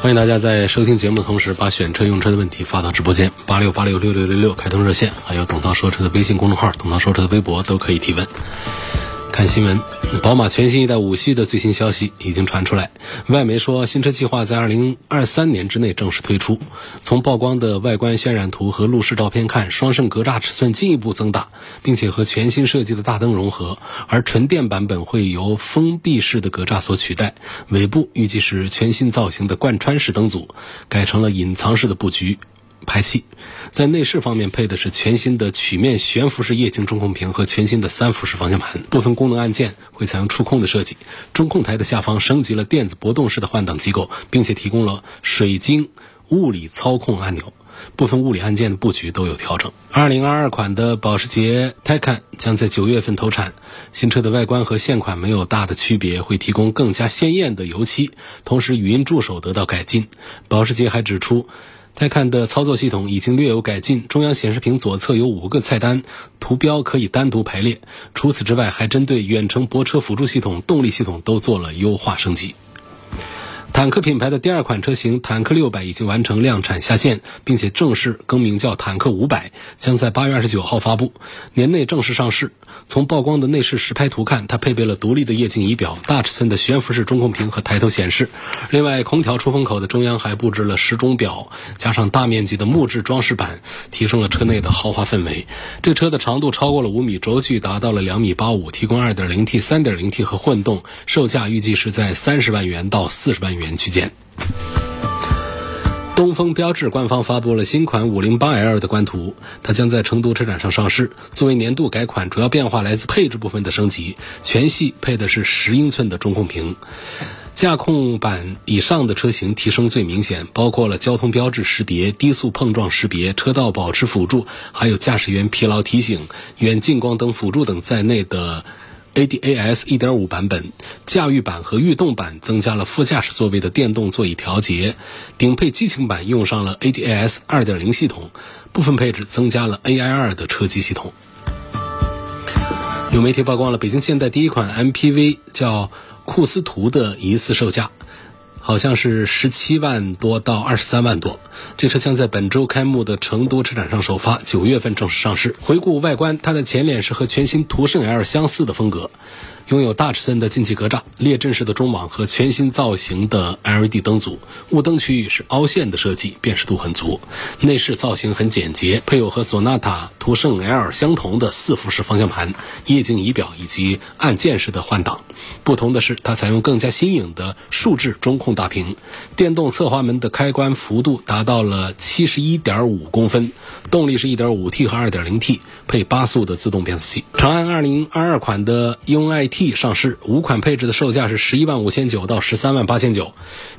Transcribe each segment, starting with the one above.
欢迎大家在收听节目的同时，把选车用车的问题发到直播间八六八六六六六六开通热线，还有董涛说车的微信公众号、董涛说车的微博都可以提问。看新闻，宝马全新一代五系的最新消息已经传出来。外媒说，新车计划在二零二三年之内正式推出。从曝光的外观渲染图和路试照片看，双肾格栅尺寸进一步增大，并且和全新设计的大灯融合。而纯电版本会由封闭式的格栅所取代。尾部预计是全新造型的贯穿式灯组，改成了隐藏式的布局。排气，在内饰方面配的是全新的曲面悬浮式液晶中控屏和全新的三辐式方向盘，部分功能按键会采用触控的设计。中控台的下方升级了电子波动式的换挡机构，并且提供了水晶物理操控按钮，部分物理按键的布局都有调整。二零二二款的保时捷 Taycan 将在九月份投产，新车的外观和现款没有大的区别，会提供更加鲜艳的油漆，同时语音助手得到改进。保时捷还指出。再看的操作系统已经略有改进，中央显示屏左侧有五个菜单，图标可以单独排列。除此之外，还针对远程泊车辅助系统、动力系统都做了优化升级。坦克品牌的第二款车型坦克六百已经完成量产下线，并且正式更名叫坦克五百，将在八月二十九号发布，年内正式上市。从曝光的内饰实拍图看，它配备了独立的液晶仪表、大尺寸的悬浮式中控屏和抬头显示。另外，空调出风口的中央还布置了时钟表，加上大面积的木质装饰板，提升了车内的豪华氛围。这车的长度超过了五米，轴距达到了两米八五，提供二点零 T、三点零 T 和混动，售价预计是在三十万元到四十万元元区间。东风标致官方发布了新款 508L 的官图，它将在成都车展上上市。作为年度改款，主要变化来自配置部分的升级，全系配的是十英寸的中控屏。驾控板以上的车型提升最明显，包括了交通标志识别、低速碰撞识别、车道保持辅助，还有驾驶员疲劳提醒、远近光灯辅助等在内的。ADAS 1.5版本，驾驭版和御动版增加了副驾驶座位的电动座椅调节，顶配激情版用上了 ADAS 2.0系统，部分配置增加了 AI2 的车机系统。有媒体曝光了北京现代第一款 MPV 叫库斯图的疑似售价。好像是十七万多到二十三万多，这车将在本周开幕的成都车展上首发，九月份正式上市。回顾外观，它的前脸是和全新途胜 L 相似的风格。拥有大尺寸的进气格栅、列阵式的中网和全新造型的 LED 灯组，雾灯区域是凹陷的设计，辨识度很足。内饰造型很简洁，配有和索纳塔、途胜 L 相同的四辐式方向盘、液晶仪表以及按键式的换挡。不同的是，它采用更加新颖的数字中控大屏。电动侧滑门的开关幅度达到了七十一点五公分，动力是一点五 T 和二点零 T，配八速的自动变速器。长安二零二二款的 UNI-T T 上市五款配置的售价是十一万五千九到十三万八千九。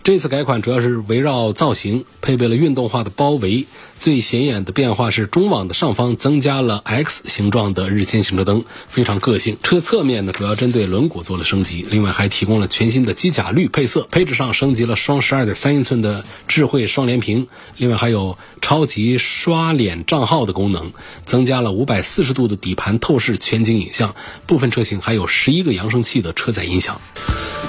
这次改款主要是围绕造型，配备了运动化的包围。最显眼的变化是中网的上方增加了 X 形状的日间行车灯，非常个性。车侧面呢，主要针对轮毂做了升级，另外还提供了全新的机甲绿配色。配置上升级了双十二点三英寸的智慧双联屏，另外还有超级刷脸账号的功能，增加了五百四十度的底盘透视全景影像。部分车型还有十一个。扬声器的车载音响，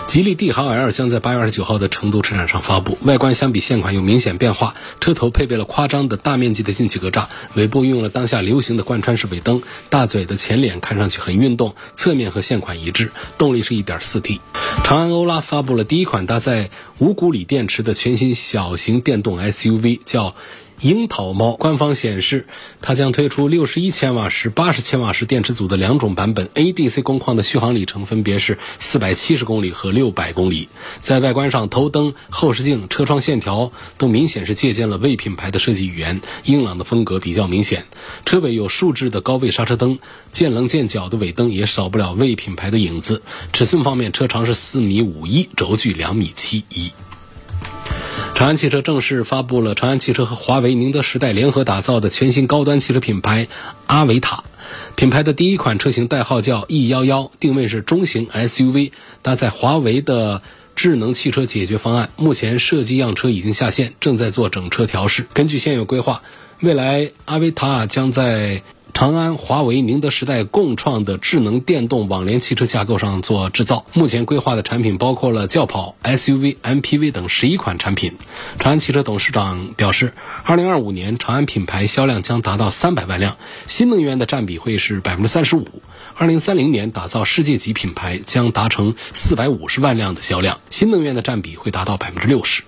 吉利帝豪 L 将在八月二十九号的成都车展上发布。外观相比现款有明显变化，车头配备了夸张的大面积的进气格栅，尾部运用了当下流行的贯穿式尾灯，大嘴的前脸看上去很运动，侧面和现款一致，动力是一点四 T。长安欧拉发布了第一款搭载五谷锂电池的全新小型电动 SUV，叫。樱桃猫官方显示，它将推出六十一千瓦时、八十千瓦时电池组的两种版本，ADC 工况的续航里程分别是四百七十公里和六百公里。在外观上，头灯、后视镜、车窗线条都明显是借鉴了魏品牌的设计语言，英朗的风格比较明显。车尾有竖置的高位刹车灯，见棱见角的尾灯也少不了魏品牌的影子。尺寸方面，车长是四米五一，轴距两米七一。长安汽车正式发布了长安汽车和华为宁德时代联合打造的全新高端汽车品牌阿维塔。品牌的第一款车型代号叫 E 幺幺，定位是中型 SUV，搭载华为的智能汽车解决方案。目前设计样车已经下线，正在做整车调试。根据现有规划，未来阿维塔将在长安、华为、宁德时代共创的智能电动网联汽车架构上做制造。目前规划的产品包括了轿跑、SUV、MPV 等十一款产品。长安汽车董事长表示，二零二五年长安品牌销量将达到三百万辆，新能源的占比会是百分之三十五。二零三零年打造世界级品牌将达成四百五十万辆的销量，新能源的占比会达到百分之六十。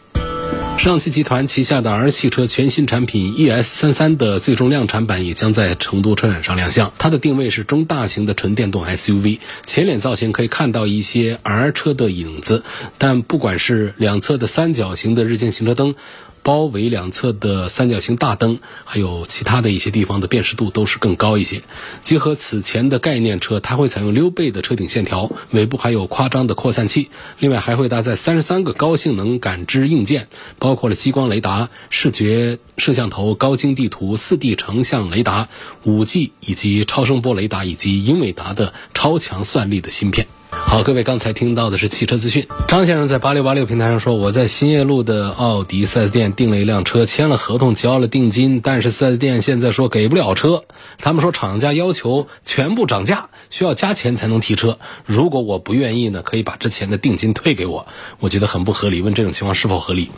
上汽集团旗下的 R 汽车全新产品 ES 三三的最终量产版也将在成都车展上亮相。它的定位是中大型的纯电动 SUV，前脸造型可以看到一些 R 车的影子，但不管是两侧的三角形的日间行车灯。包围两侧的三角形大灯，还有其他的一些地方的辨识度都是更高一些。结合此前的概念车，它会采用溜背的车顶线条，尾部还有夸张的扩散器。另外还会搭载三十三个高性能感知硬件，包括了激光雷达、视觉摄像头、高精地图、四 D 成像雷达、五 G 以及超声波雷达以及英伟达的超强算力的芯片。好，各位刚才听到的是汽车资讯。张先生在八六八六平台上说，我在新业路的奥迪 4S 店订了一辆车，签了合同，交了定金，但是 4S 店现在说给不了车，他们说厂家要求全部涨价，需要加钱才能提车。如果我不愿意呢，可以把之前的定金退给我。我觉得很不合理，问这种情况是否合理？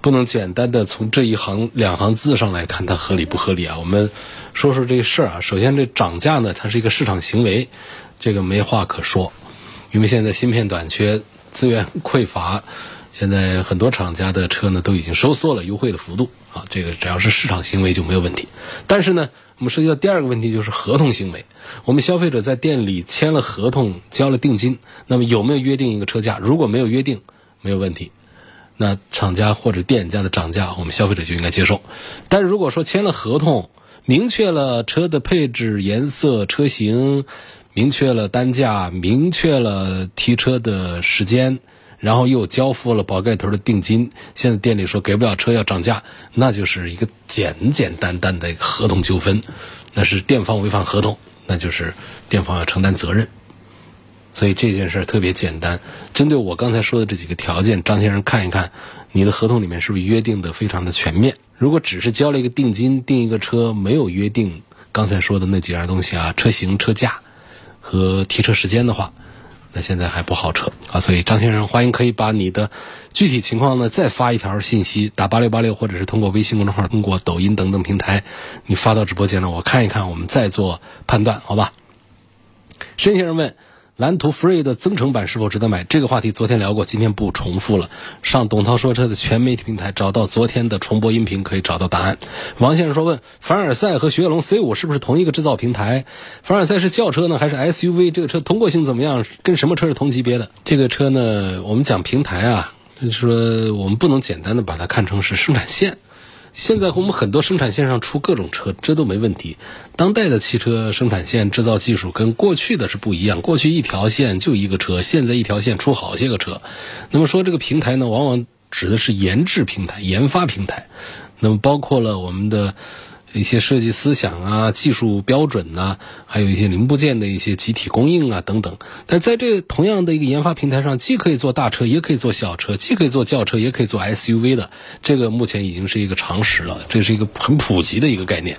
不能简单的从这一行两行字上来看它合理不合理啊？我们说说这事儿啊。首先，这涨价呢，它是一个市场行为。这个没话可说，因为现在芯片短缺、资源匮乏，现在很多厂家的车呢都已经收缩了优惠的幅度啊。这个只要是市场行为就没有问题。但是呢，我们涉及到第二个问题就是合同行为。我们消费者在店里签了合同、交了定金，那么有没有约定一个车价？如果没有约定，没有问题，那厂家或者店家的涨价，我们消费者就应该接受。但是如果说签了合同，明确了车的配置、颜色、车型。明确了单价，明确了提车的时间，然后又交付了宝盖头的定金。现在店里说给不了车要涨价，那就是一个简简单单的一个合同纠纷，那是店方违反合同，那就是店方要承担责任。所以这件事儿特别简单。针对我刚才说的这几个条件，张先生看一看，你的合同里面是不是约定的非常的全面？如果只是交了一个定金订一个车，没有约定刚才说的那几样东西啊，车型、车价。和提车时间的话，那现在还不好扯啊，所以张先生欢迎可以把你的具体情况呢再发一条信息，打八六八六，或者是通过微信公众号、通过抖音等等平台，你发到直播间了，我看一看，我们再做判断，好吧？申先生问。蓝图 Free 的增程版是否值得买？这个话题昨天聊过，今天不重复了。上董涛说车的全媒体平台找到昨天的重播音频，可以找到答案。王先生说：“问凡尔赛和雪铁龙 C5 是不是同一个制造平台？凡尔赛是轿车呢，还是 SUV？这个车通过性怎么样？跟什么车是同级别的？这个车呢？我们讲平台啊，就是说我们不能简单的把它看成是生产线。”现在我们很多生产线上出各种车，这都没问题。当代的汽车生产线制造技术跟过去的是不一样。过去一条线就一个车，现在一条线出好些个车。那么说这个平台呢，往往指的是研制平台、研发平台。那么包括了我们的。一些设计思想啊、技术标准呐，还有一些零部件的一些集体供应啊等等。但在这同样的一个研发平台上，既可以做大车，也可以做小车；既可以做轿车，也可以做 SUV 的。这个目前已经是一个常识了，这是一个很普及的一个概念，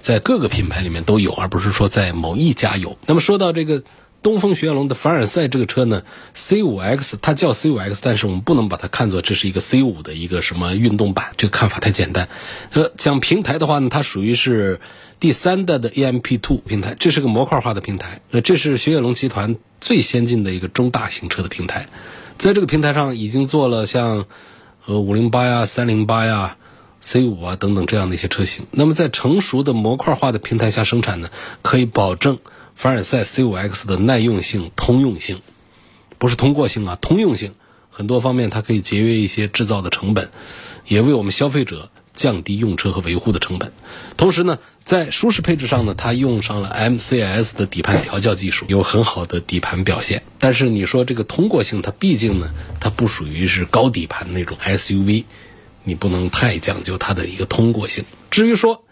在各个品牌里面都有，而不是说在某一家有。那么说到这个。东风雪铁龙的凡尔赛这个车呢，C5X 它叫 C5X，但是我们不能把它看作这是一个 C5 的一个什么运动版，这个看法太简单。呃，讲平台的话呢，它属于是第三代的 EMP2 平台，这是个模块化的平台。那这是雪铁龙集团最先进的一个中大型车的平台，在这个平台上已经做了像呃508呀、308呀、C5 啊等等这样的一些车型。那么在成熟的模块化的平台下生产呢，可以保证。凡尔赛 C5X 的耐用性、通用性，不是通过性啊，通用性，很多方面它可以节约一些制造的成本，也为我们消费者降低用车和维护的成本。同时呢，在舒适配置上呢，它用上了 MCS 的底盘调教技术，有很好的底盘表现。但是你说这个通过性，它毕竟呢，它不属于是高底盘那种 SUV，你不能太讲究它的一个通过性。至于说，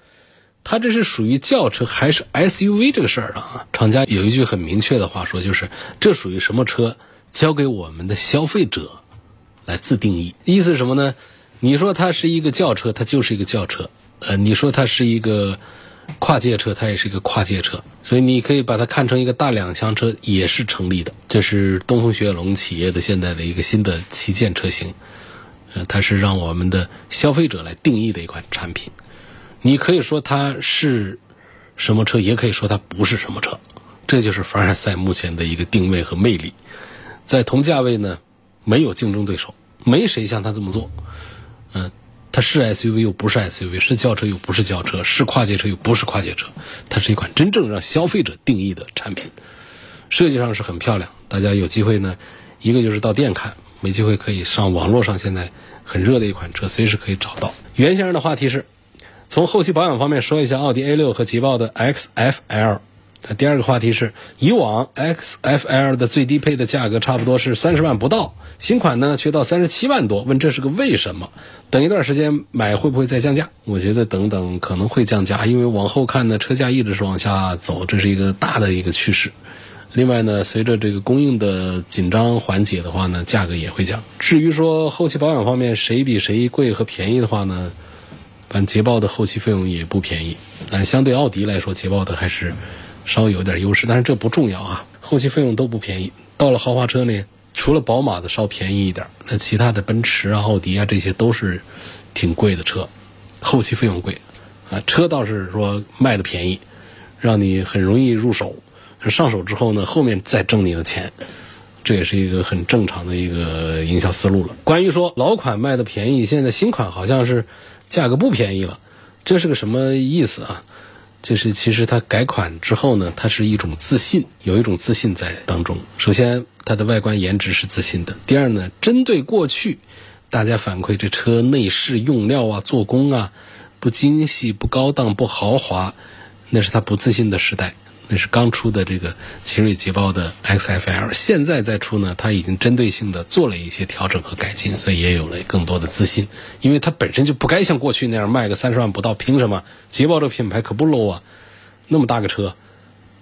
它这是属于轿车还是 SUV 这个事儿啊？厂家有一句很明确的话说，就是这属于什么车，交给我们的消费者来自定义。意思是什么呢？你说它是一个轿车，它就是一个轿车；呃，你说它是一个跨界车，它也是一个跨界车。所以你可以把它看成一个大两厢车，也是成立的。这是东风雪铁龙企业的现在的一个新的旗舰车型，呃，它是让我们的消费者来定义的一款产品。你可以说它是什么车，也可以说它不是什么车，这就是凡尔赛目前的一个定位和魅力。在同价位呢，没有竞争对手，没谁像它这么做。嗯，它是 SUV 又不是 SUV，是轿车又不是轿车，是跨界车又不是跨界车，它是一款真正让消费者定义的产品。设计上是很漂亮，大家有机会呢，一个就是到店看，没机会可以上网络上，现在很热的一款车，随时可以找到。袁先生的话题是。从后期保养方面说一下，奥迪 A 六和捷豹的 XFL。第二个话题是，以往 XFL 的最低配的价格差不多是三十万不到，新款呢却到三十七万多，问这是个为什么？等一段时间买会不会再降价？我觉得等等可能会降价，因为往后看呢，车价一直是往下走，这是一个大的一个趋势。另外呢，随着这个供应的紧张缓解的话呢，价格也会降。至于说后期保养方面谁比谁贵和便宜的话呢？反捷豹的后期费用也不便宜，但是相对奥迪来说，捷豹的还是稍微有点优势。但是这不重要啊，后期费用都不便宜。到了豪华车呢，除了宝马的稍便宜一点，那其他的奔驰啊、奥迪啊这些都是挺贵的车，后期费用贵啊。车倒是说卖的便宜，让你很容易入手。上手之后呢，后面再挣你的钱，这也是一个很正常的一个营销思路了。关于说老款卖的便宜，现在新款好像是。价格不便宜了，这是个什么意思啊？就是其实它改款之后呢，它是一种自信，有一种自信在当中。首先，它的外观颜值是自信的；第二呢，针对过去大家反馈这车内饰用料啊、做工啊不精细、不高档、不豪华，那是它不自信的时代。那是刚出的这个奇瑞捷豹的 XFL，现在再出呢，它已经针对性的做了一些调整和改进，所以也有了更多的自信。因为它本身就不该像过去那样卖个三十万不到，凭什么？捷豹这品牌可不 low 啊，那么大个车，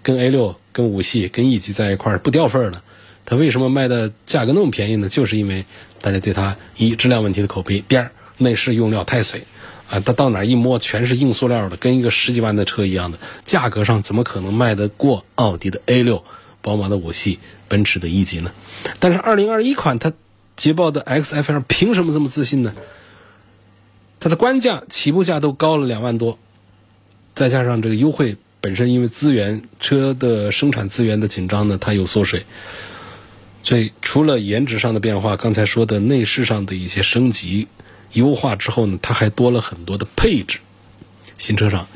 跟 A 六、跟五系、跟 E 级在一块儿不掉份儿的，它为什么卖的价格那么便宜呢？就是因为大家对它一质量问题的口碑，第二内饰用料太水。啊，他到哪一摸全是硬塑料的，跟一个十几万的车一样的，价格上怎么可能卖得过奥迪的 A 六、宝马的五系、奔驰的 E 级呢？但是二零二一款它捷豹的 XFL 凭什么这么自信呢？它的官价起步价都高了两万多，再加上这个优惠本身因为资源车的生产资源的紧张呢，它有缩水，所以除了颜值上的变化，刚才说的内饰上的一些升级。优化之后呢，它还多了很多的配置。新车上，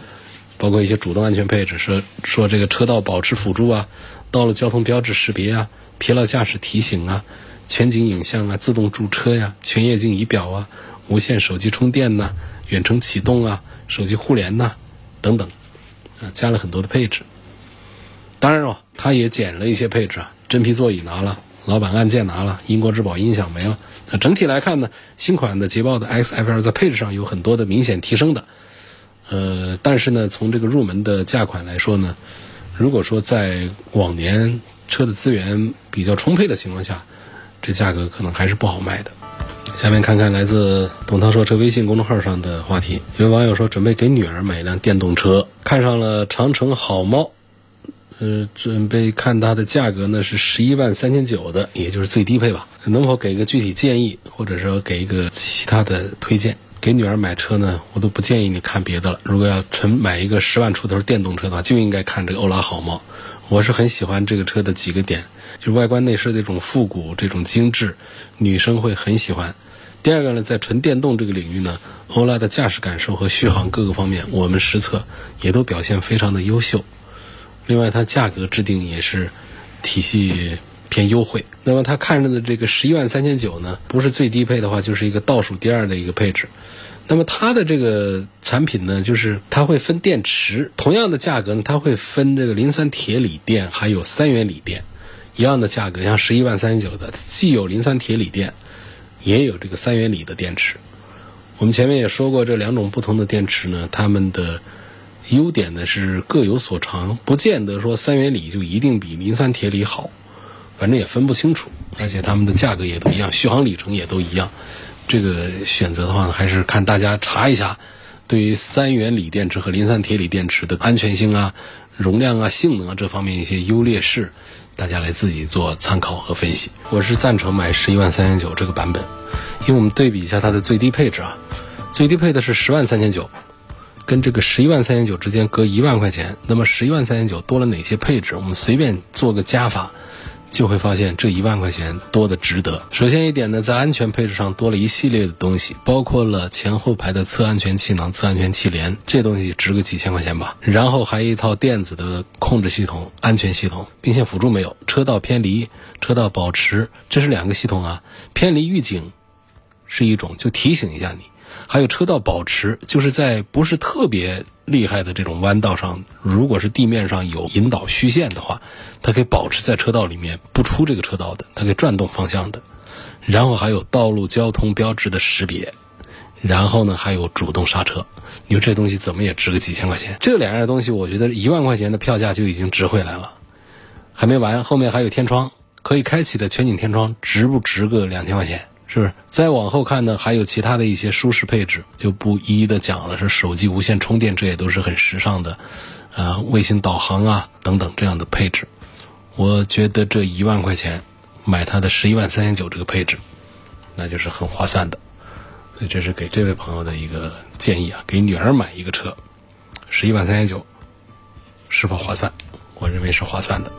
包括一些主动安全配置，说说这个车道保持辅助啊，道路交通标志识别啊，疲劳驾驶提醒啊，全景影像啊，自动驻车呀，全液晶仪表啊，无线手机充电呐，远程启动啊，手机互联呐，等等，啊，加了很多的配置。当然了，它也减了一些配置啊，真皮座椅拿了，老板按键拿了，英国质保音响没了。那整体来看呢，新款的捷豹的 XFL 在配置上有很多的明显提升的，呃，但是呢，从这个入门的价款来说呢，如果说在往年车的资源比较充沛的情况下，这价格可能还是不好卖的。下面看看来自董涛说车微信公众号上的话题，有位网友说准备给女儿买一辆电动车，看上了长城好猫。呃，准备看它的价格呢是十一万三千九的，也就是最低配吧。能否给个具体建议，或者说给一个其他的推荐？给女儿买车呢，我都不建议你看别的了。如果要纯买一个十万出头电动车的话，就应该看这个欧拉好猫。我是很喜欢这个车的几个点，就是外观内饰这种复古、这种精致，女生会很喜欢。第二个呢，在纯电动这个领域呢，欧拉的驾驶感受和续航各个方面，我们实测也都表现非常的优秀。另外，它价格制定也是体系偏优惠。那么他看着的这个十一万三千九呢，不是最低配的话，就是一个倒数第二的一个配置。那么它的这个产品呢，就是它会分电池，同样的价格呢，它会分这个磷酸铁锂电还有三元锂电，一样的价格，像十一万三千九的，既有磷酸铁锂电，也有这个三元锂的电池。我们前面也说过，这两种不同的电池呢，它们的优点呢是各有所长，不见得说三元锂就一定比磷酸铁锂好，反正也分不清楚，而且它们的价格也都一样，续航里程也都一样。这个选择的话呢，还是看大家查一下，对于三元锂电池和磷酸铁锂电池的安全性啊、容量啊、性能啊这方面一些优劣势，大家来自己做参考和分析。我是赞成买十一万三千九这个版本，因为我们对比一下它的最低配置啊，最低配的是十万三千九，跟这个十一万三千九之间隔一万块钱，那么十一万三千九多了哪些配置？我们随便做个加法。就会发现这一万块钱多的值得。首先一点呢，在安全配置上多了一系列的东西，包括了前后排的侧安全气囊、侧安全气帘，这东西值个几千块钱吧。然后还有一套电子的控制系统、安全系统，并线辅助没有，车道偏离、车道保持，这是两个系统啊。偏离预警是一种，就提醒一下你；还有车道保持，就是在不是特别。厉害的这种弯道上，如果是地面上有引导虚线的话，它可以保持在车道里面不出这个车道的，它可以转动方向的。然后还有道路交通标志的识别，然后呢还有主动刹车。你说这东西怎么也值个几千块钱？这两样东西，我觉得一万块钱的票价就已经值回来了。还没完，后面还有天窗，可以开启的全景天窗，值不值个两千块钱？是？再往后看呢，还有其他的一些舒适配置，就不一一的讲了。是手机无线充电，这也都是很时尚的，啊，卫星导航啊等等这样的配置。我觉得这一万块钱买它的十一万三千九这个配置，那就是很划算的。所以这是给这位朋友的一个建议啊，给女儿买一个车，十一万三千九是否划算？我认为是划算的。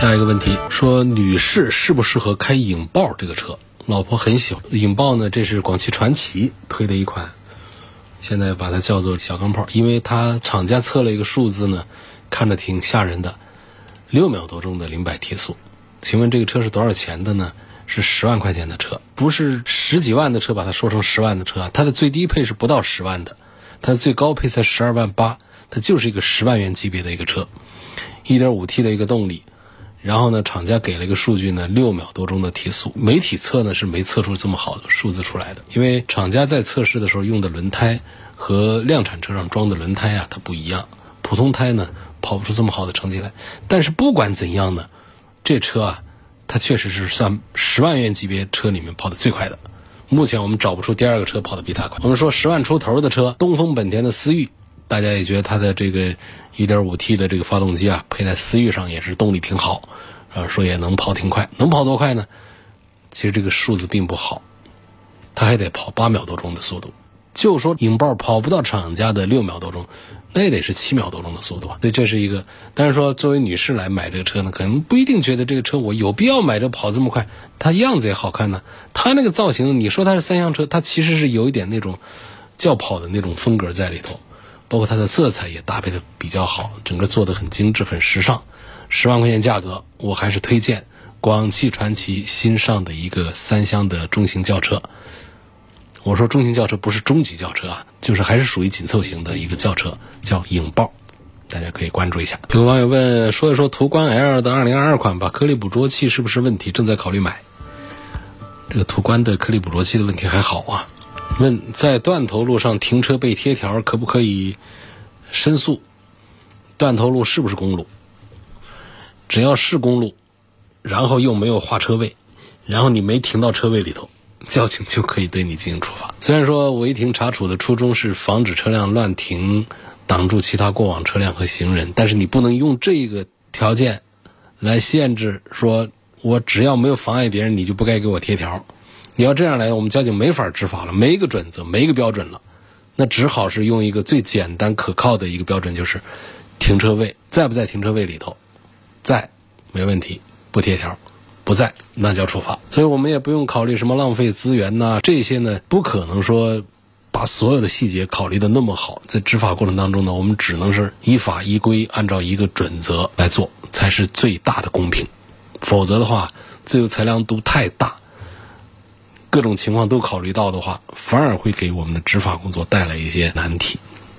下一个问题说，女士适不适合开影豹这个车？老婆很喜欢影豹呢，这是广汽传祺推的一款，现在把它叫做小钢炮，因为它厂家测了一个数字呢，看着挺吓人的，六秒多钟的零百提速。请问这个车是多少钱的呢？是十万块钱的车，不是十几万的车，把它说成十万的车，它的最低配是不到十万的，它的最高配才十二万八，它就是一个十万元级别的一个车，一点五 T 的一个动力。然后呢，厂家给了一个数据呢，六秒多钟的提速。媒体测呢是没测出这么好的数字出来的，因为厂家在测试的时候用的轮胎和量产车上装的轮胎啊，它不一样。普通胎呢跑不出这么好的成绩来。但是不管怎样呢，这车啊，它确实是算十万元级别车里面跑的最快的。目前我们找不出第二个车跑的比它快。我们说十万出头的车，东风本田的思域。大家也觉得它的这个 1.5T 的这个发动机啊，配在思域上也是动力挺好，啊，说也能跑挺快，能跑多快呢？其实这个数字并不好，它还得跑八秒多钟的速度。就说影豹跑不到厂家的六秒多钟，那也得是七秒多钟的速度啊。所以这是一个，但是说作为女士来买这个车呢，可能不一定觉得这个车我有必要买这跑这么快，它样子也好看呢。它那个造型，你说它是三厢车，它其实是有一点那种轿跑的那种风格在里头。包括它的色彩也搭配的比较好，整个做的很精致、很时尚。十万块钱价格，我还是推荐广汽传祺新上的一个三厢的中型轿车。我说中型轿车不是中级轿车啊，就是还是属于紧凑型的一个轿车，叫影豹，大家可以关注一下。有网友问，说一说途观 L 的2022款吧，颗粒捕捉器是不是问题？正在考虑买。这个途观的颗粒捕捉器的问题还好啊。问在断头路上停车被贴条可不可以申诉？断头路是不是公路？只要是公路，然后又没有划车位，然后你没停到车位里头，交警就可以对你进行处罚。虽然说违停查处的初衷是防止车辆乱停，挡住其他过往车辆和行人，但是你不能用这个条件来限制，说我只要没有妨碍别人，你就不该给我贴条。你要这样来，我们交警没法执法了，没一个准则，没一个标准了，那只好是用一个最简单可靠的一个标准，就是停车位在不在停车位里头，在没问题，不贴条；不在那叫处罚。所以我们也不用考虑什么浪费资源呐，这些呢不可能说把把所有的细节考虑的那么好，在执法过程当中呢，我们只能是依法依规，按照一个准则来做，才是最大的公平。否则的话，自由裁量度太大，各种情况都考虑到的话，反而会给我们的执法工作带来一些难题，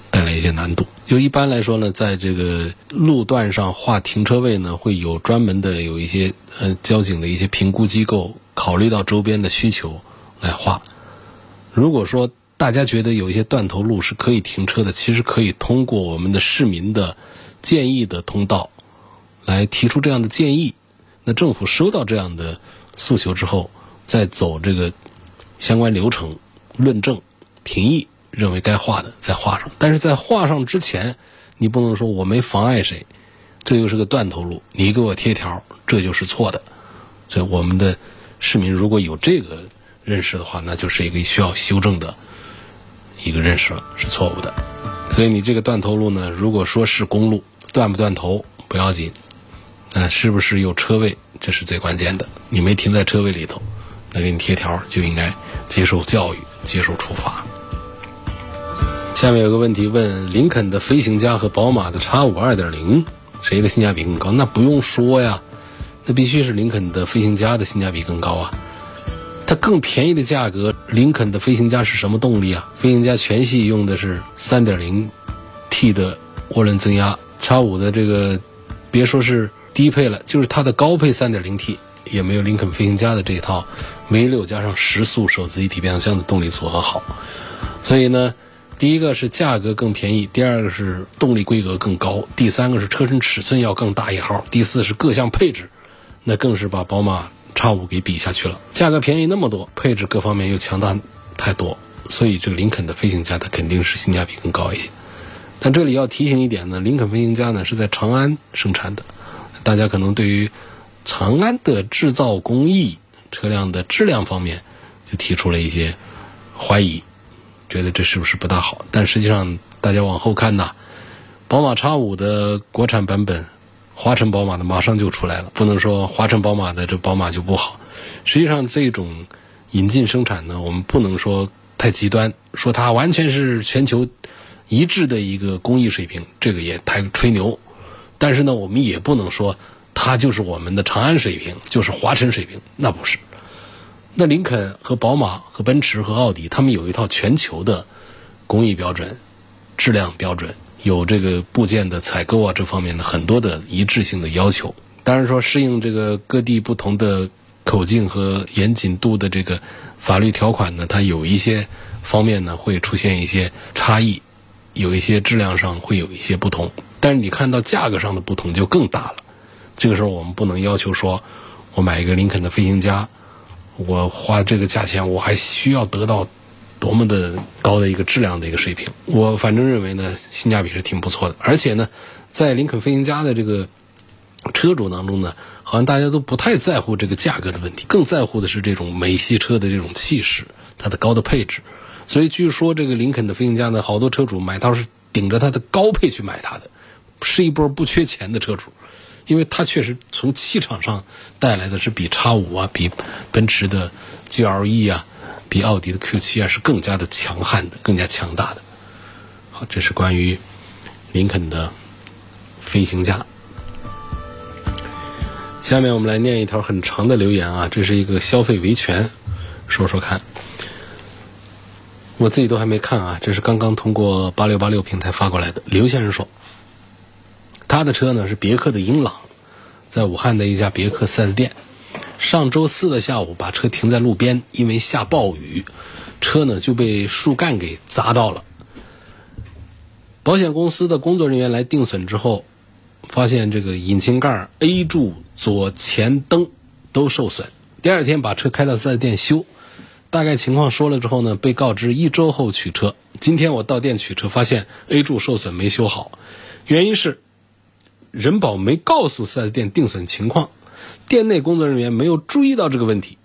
带来一些难度。就一般来说呢，在这个路段上划停车位呢，会有专门的有一些呃交警的一些评估机构，考虑到周边的需求来划。如果说大家觉得有一些断头路是可以停车的，其实可以通过我们的市民的建议的通道来提出这样的建议。那政府收到这样的诉求之后，在走这个相关流程论证、评议，认为该画的再画上。但是在画上之前，你不能说我没妨碍谁，这又是个断头路，你给我贴条，这就是错的。所以我们的市民如果有这个认识的话，那就是一个需要修正的一个认识了，是错误的。所以你这个断头路呢，如果说是公路，断不断头不要紧。那是不是有车位？这是最关键的。你没停在车位里头，那给你贴条就应该接受教育、接受处罚。下面有个问题问：林肯的飞行家和宝马的 X 五二点零，谁的性价比更高？那不用说呀，那必须是林肯的飞行家的性价比更高啊。它更便宜的价格，林肯的飞行家是什么动力啊？飞行家全系用的是三点零 T 的涡轮增压，X 五的这个别说是。低配了，就是它的高配 3.0T 也没有林肯飞行家的这一套 V6 加上十速手自一体变速箱的动力组合好。所以呢，第一个是价格更便宜，第二个是动力规格更高，第三个是车身尺寸要更大一号，第四是各项配置，那更是把宝马 X 五给比下去了。价格便宜那么多，配置各方面又强大太多，所以这个林肯的飞行家它肯定是性价比更高一些。但这里要提醒一点呢，林肯飞行家呢是在长安生产的。大家可能对于长安的制造工艺、车辆的质量方面，就提出了一些怀疑，觉得这是不是不大好？但实际上，大家往后看呐，宝马 X5 的国产版本，华晨宝马的马上就出来了。不能说华晨宝马的这宝马就不好。实际上，这种引进生产呢，我们不能说太极端，说它完全是全球一致的一个工艺水平，这个也太吹牛。但是呢，我们也不能说它就是我们的长安水平，就是华晨水平，那不是。那林肯和宝马和奔驰和奥迪，他们有一套全球的工艺标准、质量标准，有这个部件的采购啊这方面的很多的一致性的要求。当然说适应这个各地不同的口径和严谨度的这个法律条款呢，它有一些方面呢会出现一些差异，有一些质量上会有一些不同。但是你看到价格上的不同就更大了，这个时候我们不能要求说，我买一个林肯的飞行家，我花这个价钱我还需要得到多么的高的一个质量的一个水平。我反正认为呢，性价比是挺不错的。而且呢，在林肯飞行家的这个车主当中呢，好像大家都不太在乎这个价格的问题，更在乎的是这种美系车的这种气势，它的高的配置。所以据说这个林肯的飞行家呢，好多车主买到是顶着它的高配去买它的。是一波不缺钱的车主，因为它确实从气场上带来的是比叉五啊、比奔驰的 GLE 啊、比奥迪的 Q 七啊是更加的强悍的、更加强大的。好，这是关于林肯的飞行家。下面我们来念一条很长的留言啊，这是一个消费维权，说说看。我自己都还没看啊，这是刚刚通过八六八六平台发过来的。刘先生说。他的车呢是别克的英朗，在武汉的一家别克 4S 店，上周四的下午把车停在路边，因为下暴雨，车呢就被树干给砸到了。保险公司的工作人员来定损之后，发现这个引擎盖 A 柱左前灯都受损。第二天把车开到 4S 店修，大概情况说了之后呢，被告知一周后取车。今天我到店取车，发现 A 柱受损没修好，原因是。人保没告诉 4S 店定损情况，店内工作人员没有注意到这个问题。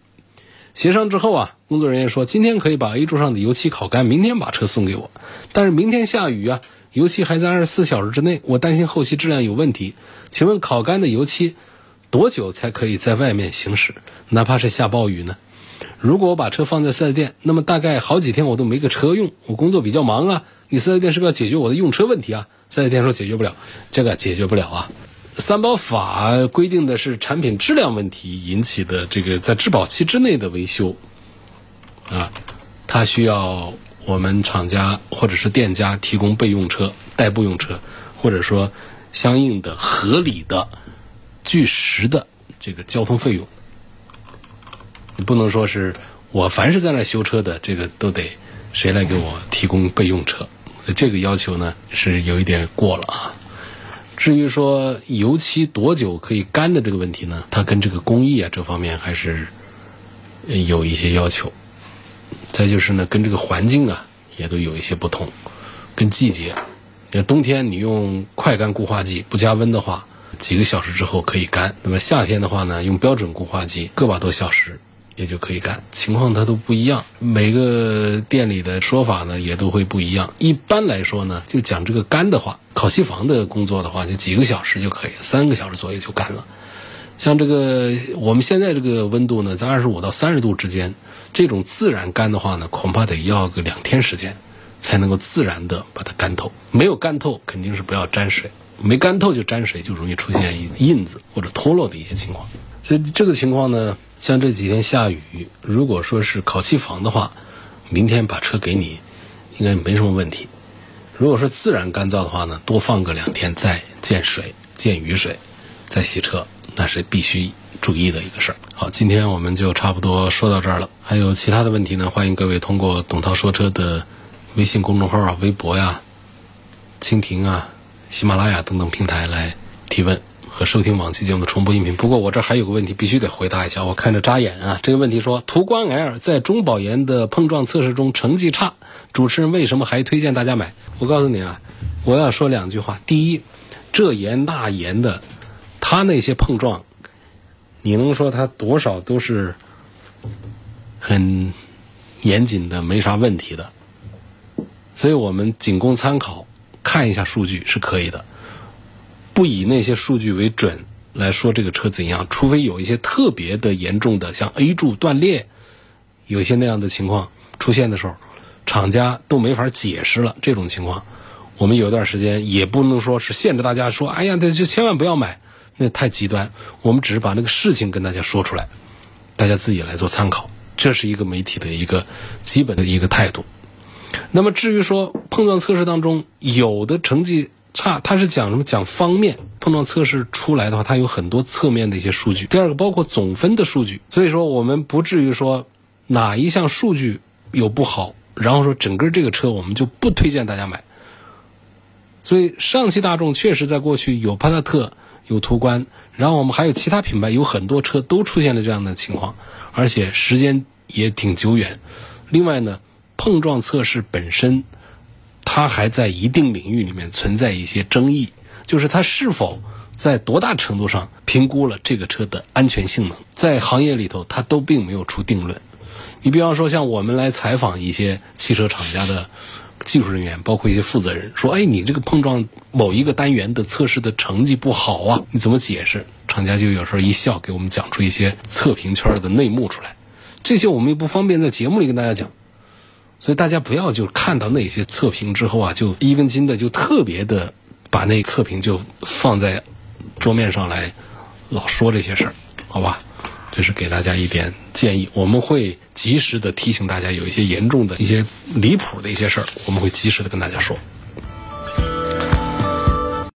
协商之后啊，工作人员说今天可以把 A 柱上的油漆烤干，明天把车送给我。但是明天下雨啊，油漆还在二十四小时之内，我担心后期质量有问题。请问烤干的油漆多久才可以在外面行驶？哪怕是下暴雨呢？如果我把车放在四 S 店，那么大概好几天我都没个车用，我工作比较忙啊，你四 S 店是不是要解决我的用车问题啊？四 S 店说解决不了，这个解决不了啊。三包法规定的是产品质量问题引起的这个在质保期之内的维修，啊，它需要我们厂家或者是店家提供备用车、代步用车，或者说相应的合理的、据实的这个交通费用。你不能说是我凡是在那修车的，这个都得谁来给我提供备用车，所以这个要求呢是有一点过了啊。至于说油漆多久可以干的这个问题呢，它跟这个工艺啊这方面还是有一些要求。再就是呢，跟这个环境啊也都有一些不同，跟季节。那冬天你用快干固化剂不加温的话，几个小时之后可以干；那么夏天的话呢，用标准固化剂个把多小时。也就可以干，情况它都不一样，每个店里的说法呢也都会不一样。一般来说呢，就讲这个干的话，烤漆房的工作的话，就几个小时就可以，三个小时左右就干了。像这个我们现在这个温度呢，在二十五到三十度之间，这种自然干的话呢，恐怕得要个两天时间，才能够自然的把它干透。没有干透，肯定是不要沾水；没干透就沾水，就容易出现印子或者脱落的一些情况。所以这个情况呢。像这几天下雨，如果说是烤漆房的话，明天把车给你，应该没什么问题。如果说自然干燥的话呢，多放个两天再见水、见雨水，再洗车，那是必须注意的一个事儿。好，今天我们就差不多说到这儿了。还有其他的问题呢，欢迎各位通过董涛说车的微信公众号啊、微博呀、蜻蜓啊、喜马拉雅等等平台来提问。和收听往期节目的重播音频。不过我这还有个问题必须得回答一下，我看着扎眼啊。这个问题说，途观 L 在中保研的碰撞测试中成绩差，主持人为什么还推荐大家买？我告诉你啊，我要说两句话。第一，这严那严的，他那些碰撞，你能说他多少都是很严谨的，没啥问题的。所以我们仅供参考，看一下数据是可以的。不以那些数据为准来说这个车怎样，除非有一些特别的严重的，像 A 柱断裂，有些那样的情况出现的时候，厂家都没法解释了。这种情况，我们有段时间也不能说是限制大家说，哎呀，这就千万不要买，那太极端。我们只是把那个事情跟大家说出来，大家自己来做参考。这是一个媒体的一个基本的一个态度。那么至于说碰撞测试当中有的成绩。差，它是讲什么？讲方面碰撞测试出来的话，它有很多侧面的一些数据。第二个包括总分的数据，所以说我们不至于说哪一项数据有不好，然后说整个这个车我们就不推荐大家买。所以上汽大众确实在过去有帕萨特、有途观，然后我们还有其他品牌有很多车都出现了这样的情况，而且时间也挺久远。另外呢，碰撞测试本身。它还在一定领域里面存在一些争议，就是它是否在多大程度上评估了这个车的安全性能，在行业里头它都并没有出定论。你比方说像我们来采访一些汽车厂家的技术人员，包括一些负责人，说：“哎，你这个碰撞某一个单元的测试的成绩不好啊，你怎么解释？”厂家就有时候一笑，给我们讲出一些测评圈的内幕出来。这些我们也不方便在节目里跟大家讲。所以大家不要就看到那些测评之后啊，就一根筋的就特别的把那测评就放在桌面上来老说这些事儿，好吧？这是给大家一点建议，我们会及时的提醒大家有一些严重的一些离谱的一些事儿，我们会及时的跟大家说。